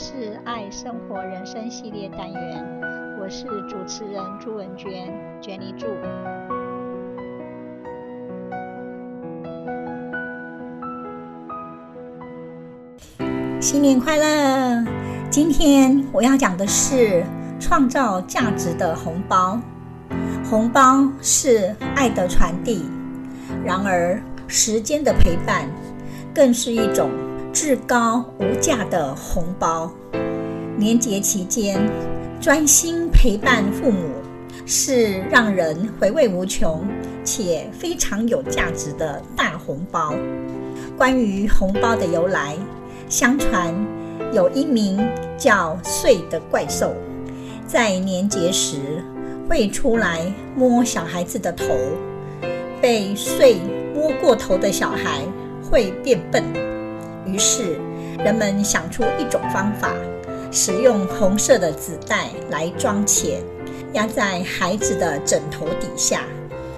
是爱生活人生系列单元，我是主持人朱文娟娟妮祝。新年快乐！今天我要讲的是创造价值的红包。红包是爱的传递，然而时间的陪伴更是一种至高无价的红包。年节期间专心陪伴父母，是让人回味无穷且非常有价值的大红包。关于红包的由来，相传有一名叫岁的怪兽，在年节时会出来摸小孩子的头，被岁摸过头的小孩会变笨。于是人们想出一种方法，使用红色的纸袋来装钱，压在孩子的枕头底下，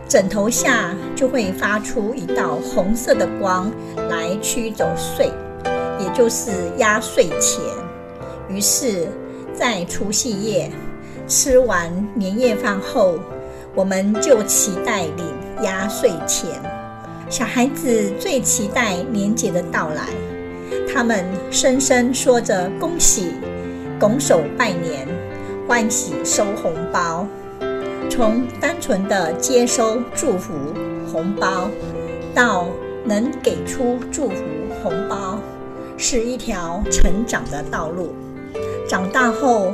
枕头下就会发出一道红色的光来驱走岁。也就是压岁钱，于是，在除夕夜吃完年夜饭后，我们就期待领压岁钱。小孩子最期待年节的到来，他们声声说着“恭喜”，拱手拜年，欢喜收红包。从单纯的接收祝福红包，到能给出祝福红包。是一条成长的道路。长大后，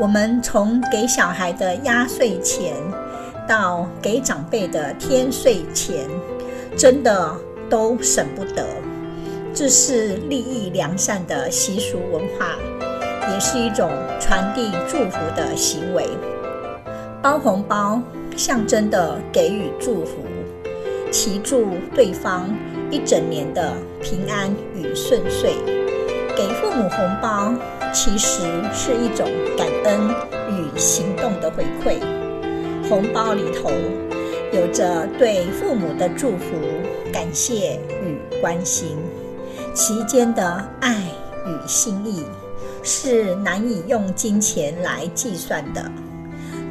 我们从给小孩的压岁钱，到给长辈的添岁钱，真的都舍不得。这是利益良善的习俗文化，也是一种传递祝福的行为。包红包象征的给予祝福，祈祝对方一整年的平安与顺遂，给父母红包其实是一种感恩与行动的回馈。红包里头有着对父母的祝福、感谢与关心，其间的爱与心意是难以用金钱来计算的。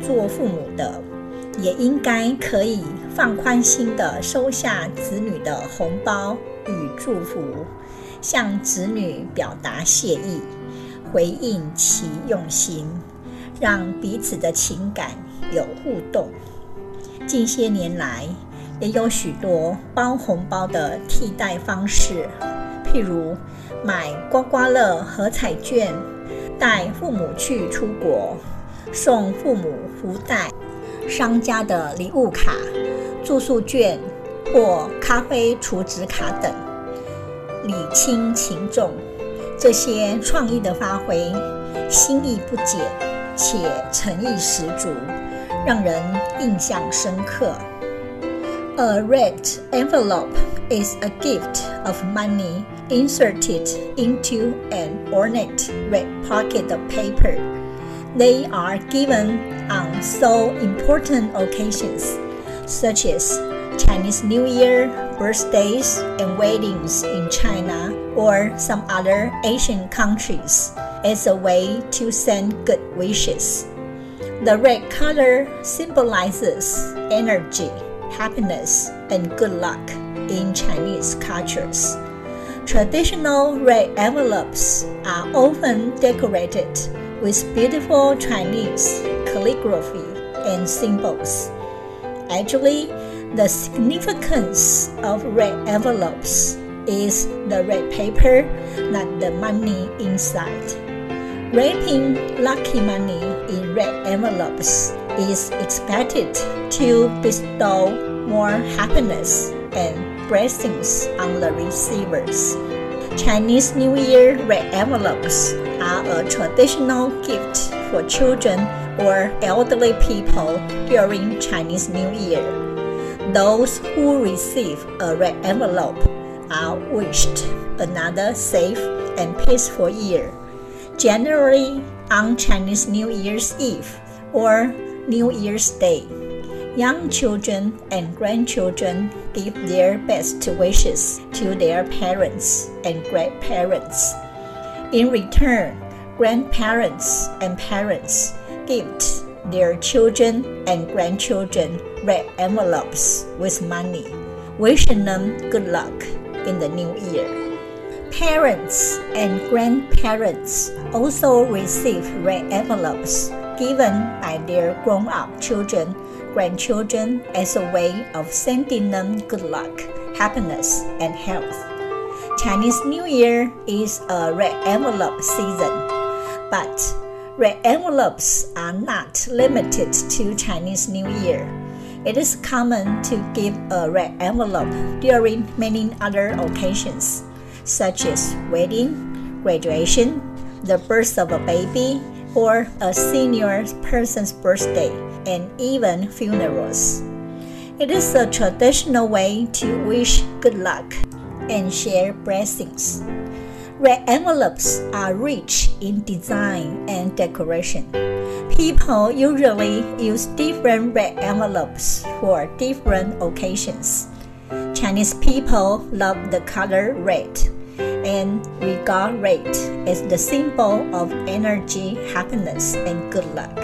做父母的也应该可以放宽心地收下子女的红包。与祝福，向子女表达谢意，回应其用心，让彼此的情感有互动。近些年来，也有许多包红包的替代方式，譬如买刮刮乐和彩券，带父母去出国，送父母福袋、商家的礼物卡、住宿券。或咖啡储值卡等，礼轻情重，这些创意的发挥，心意不减且诚意十足，让人印象深刻。A red envelope is a gift of money inserted into an ornate red pocket of paper. They are given on so important occasions, such as Chinese New Year, birthdays, and weddings in China or some other Asian countries as a way to send good wishes. The red color symbolizes energy, happiness, and good luck in Chinese cultures. Traditional red envelopes are often decorated with beautiful Chinese calligraphy and symbols. Actually, the significance of red envelopes is the red paper, not the money inside. Wrapping lucky money in red envelopes is expected to bestow more happiness and blessings on the receivers. Chinese New Year red envelopes are a traditional gift for children or elderly people during Chinese New Year. Those who receive a red envelope are wished another safe and peaceful year. Generally, on Chinese New Year's Eve or New Year's Day, young children and grandchildren give their best wishes to their parents and grandparents. In return, grandparents and parents gift their children and grandchildren red envelopes with money, wishing them good luck in the new year. Parents and grandparents also receive red envelopes given by their grown up children, grandchildren as a way of sending them good luck, happiness, and health. Chinese New Year is a red envelope season, but red envelopes are not limited to Chinese New Year. It is common to give a red envelope during many other occasions, such as wedding, graduation, the birth of a baby, or a senior person's birthday, and even funerals. It is a traditional way to wish good luck and share blessings. Red envelopes are rich in design and decoration. People usually use different red envelopes for different occasions. Chinese people love the color red and regard red as the symbol of energy, happiness, and good luck.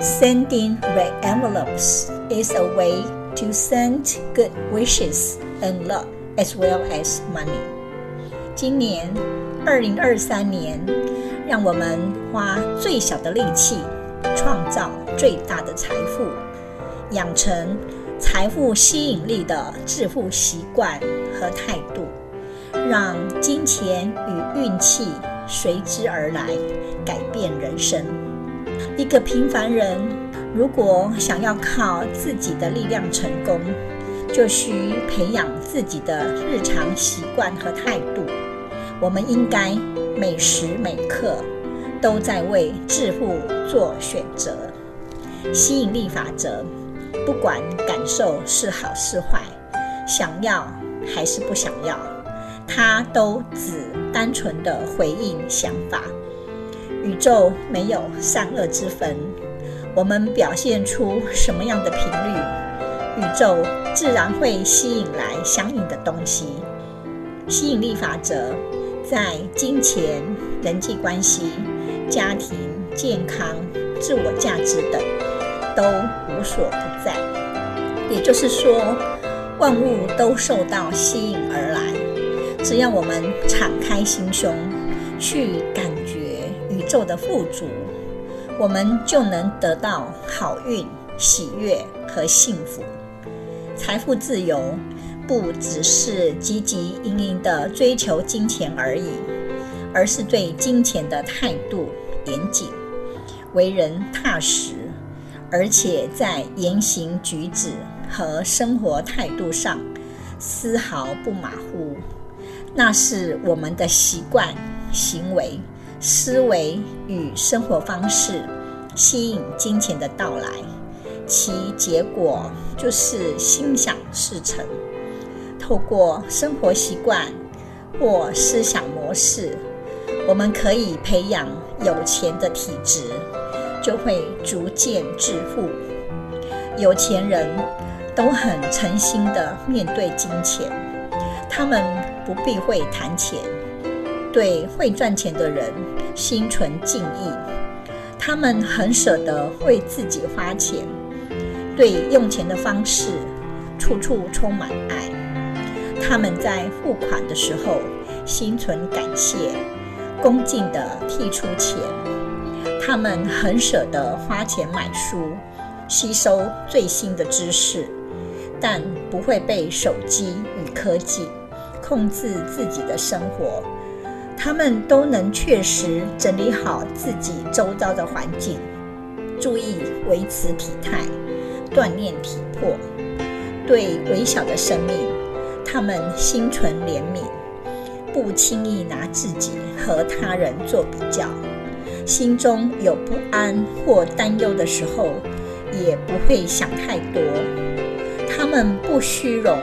Sending red envelopes is a way to send good wishes and love as well as money. 今年，二零二三年，让我们花最小的力气，创造最大的财富，养成财富吸引力的致富习惯和态度， 让金钱与运气随之而来，改变人生。一个平凡人，如果想要靠自己的力量成功，就需培养自己的日常习惯和态度。我们应该每时每刻都在为致富做选择。吸引力法则，不管感受是好是坏，想要还是不想要，它都只单纯的回应想法。宇宙没有善恶之分，我们表现出什么样的频率，宇宙自然会吸引来相应的东西。吸引力法则在金钱、人际关系、家庭、健康、自我价值等都无所不在。也就是说，万物都受到吸引而来。只要我们敞开心胸，去感觉宇宙的富足，我们就能得到好运、喜悦和幸福。财富自由不只是积极营营的追求金钱而已，而是对金钱的态度严谨，为人踏实，而且在言行举止和生活态度上丝毫不马虎。那是我们的习惯、行为、思维与生活方式吸引金钱的到来。其结果就是心想事成。透过生活习惯或思想模式，我们可以培养有钱的体质，就会逐渐致富。有钱人都很诚心地面对金钱，他们不避讳谈钱，对会赚钱的人心存敬意，他们很舍得为自己花钱。对用钱的方式，处处充满爱。他们在付款的时候，心存感谢，恭敬地剔出钱。他们很舍得花钱买书，吸收最新的知识，但不会被手机与科技控制自己的生活。他们都能确实整理好自己周遭的环境，注意维持体态。锻炼体魄，对微小的生命，他们心存怜悯，不轻易拿自己和他人做比较，心中有不安或担忧的时候，也不会想太多。他们不虚荣，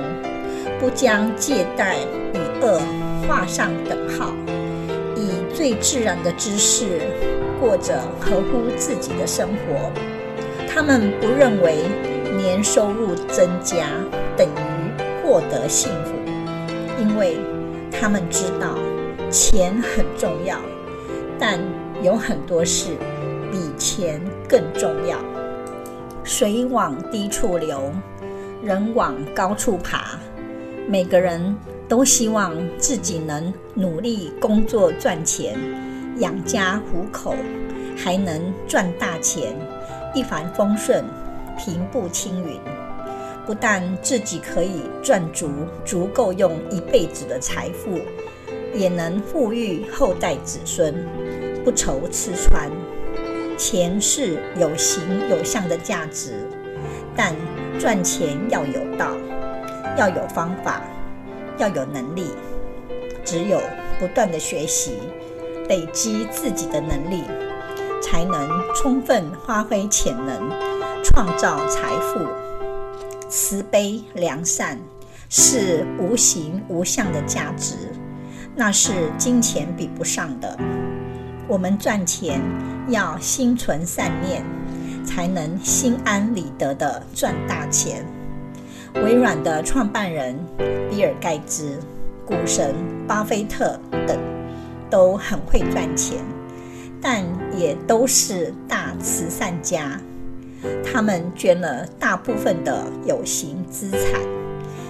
不将借贷与恶画上等号，以最自然的姿势过着合乎自己的生活。他们不认为年收入增加等于获得幸福，因为他们知道钱很重要，但有很多事比钱更重要。水往低处流，人往高处爬。每个人都希望自己能努力工作赚钱，养家糊口，还能赚大钱，一帆风顺，平步青云。不但自己可以赚足足够用一辈子的财富，也能富裕后代子孙，不愁吃穿。钱是有形有相的价值，但赚钱要有道，要有方法，要有能力。只有不断的学习，累积自己的能力，才能充分发挥潜能，创造财富。慈悲良善是无形无相的价值，那是金钱比不上的。我们赚钱要心存善念，才能心安理得地赚大钱。微软的创办人比尔盖茨、股神巴菲特等都很会赚钱，但也都是大慈善家。他们捐了大部分的有形资产，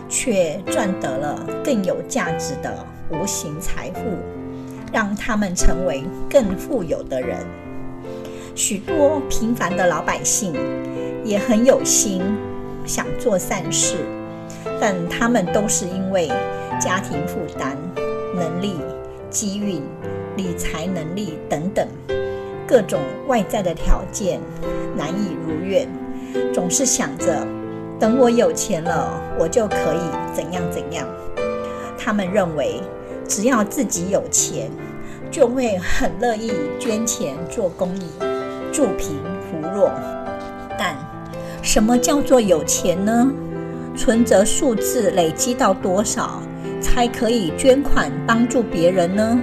却赚得了更有价值的无形财富，让他们成为更富有的人。许多平凡的老百姓也很有心，想做善事，但他们都是因为家庭负担、能力、机运、理财能力等等。各种外在的条件难以如愿，总是想着等我有钱了，我就可以怎样怎样。他们认为只要自己有钱，就会很乐意捐钱做公益，助贫扶弱。什么叫做有钱呢？存折数字累积到多少才可以捐款帮助别人呢？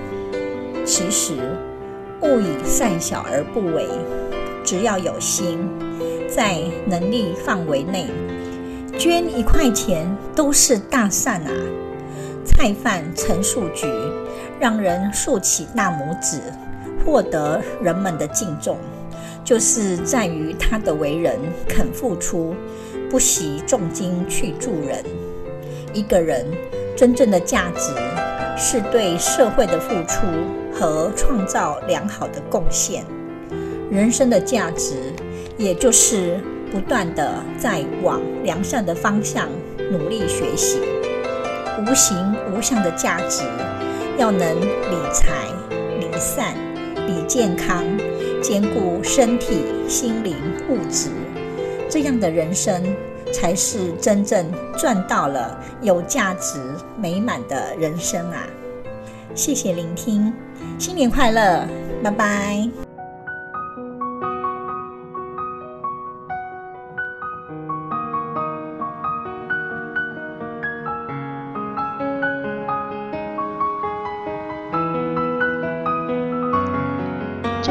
其实。勿以善小而不为，只要有心，在能力范围内，捐一块钱都是大善啊！菜贩陈树菊让人竖起大拇指，获得人们的敬重，就是在于他的为人肯付出，不惜重金去助人。一个人真正的价值，是对社会的付出。和创造良好的贡献，人生的价值，也就是不断地在往良善的方向努力学习。无形无相的价值，要能理财、理善、比健康，兼顾身体、心灵、物质，这样的人生才是真正赚到了有价值、美满的人生啊！谢谢聆听，新年快乐，拜拜。